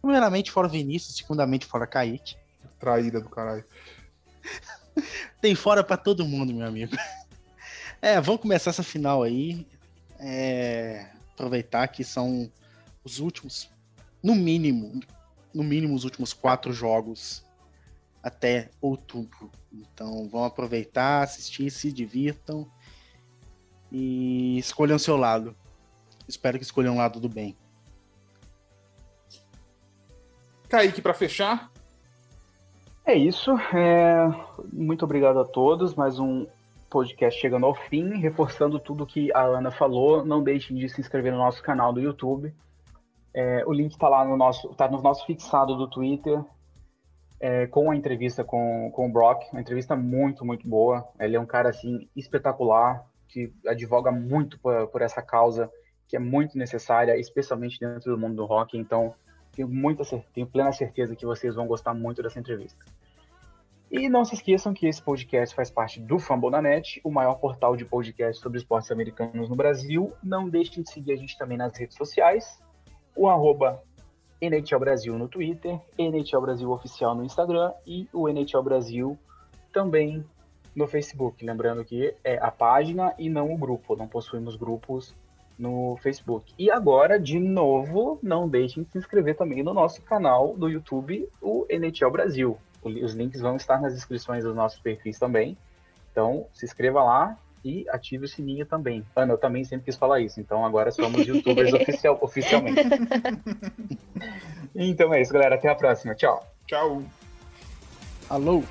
Primeiramente fora o Vinícius, segundamente fora Kaique. Traíra do caralho. Tem fora pra todo mundo, meu amigo. É, vamos começar essa final aí. É, aproveitar que são os últimos, no mínimo, no mínimo os últimos quatro jogos até outubro. Então vão aproveitar, assistir, se divirtam e escolham seu lado. Espero que escolham o lado do bem. Kaique, para fechar, É isso. é, Muito obrigado a todos. Mais um podcast chegando ao fim, reforçando tudo que a Ana falou. Não deixem de se inscrever no nosso canal do YouTube. É, o link está lá no nosso, tá no nosso fixado do Twitter, é, com a entrevista com, com o Brock. Uma entrevista muito, muito boa. Ele é um cara assim espetacular, que advoga muito por, por essa causa que é muito necessária, especialmente dentro do mundo do rock. Então, tenho muita tenho plena certeza que vocês vão gostar muito dessa entrevista. E não se esqueçam que esse podcast faz parte do Fambonanet, o maior portal de podcast sobre esportes americanos no Brasil. Não deixem de seguir a gente também nas redes sociais, o arroba NHL Brasil no Twitter, NHL Brasil Oficial no Instagram e o NHL Brasil também no Facebook. Lembrando que é a página e não o grupo, não possuímos grupos no Facebook. E agora, de novo, não deixem de se inscrever também no nosso canal do YouTube, o NHL Brasil. Os links vão estar nas descrições dos nossos perfis também. Então, se inscreva lá e ative o sininho também. Ana, eu também sempre quis falar isso, então agora somos youtubers oficial, oficialmente. então é isso, galera. Até a próxima. Tchau. Tchau. Alô?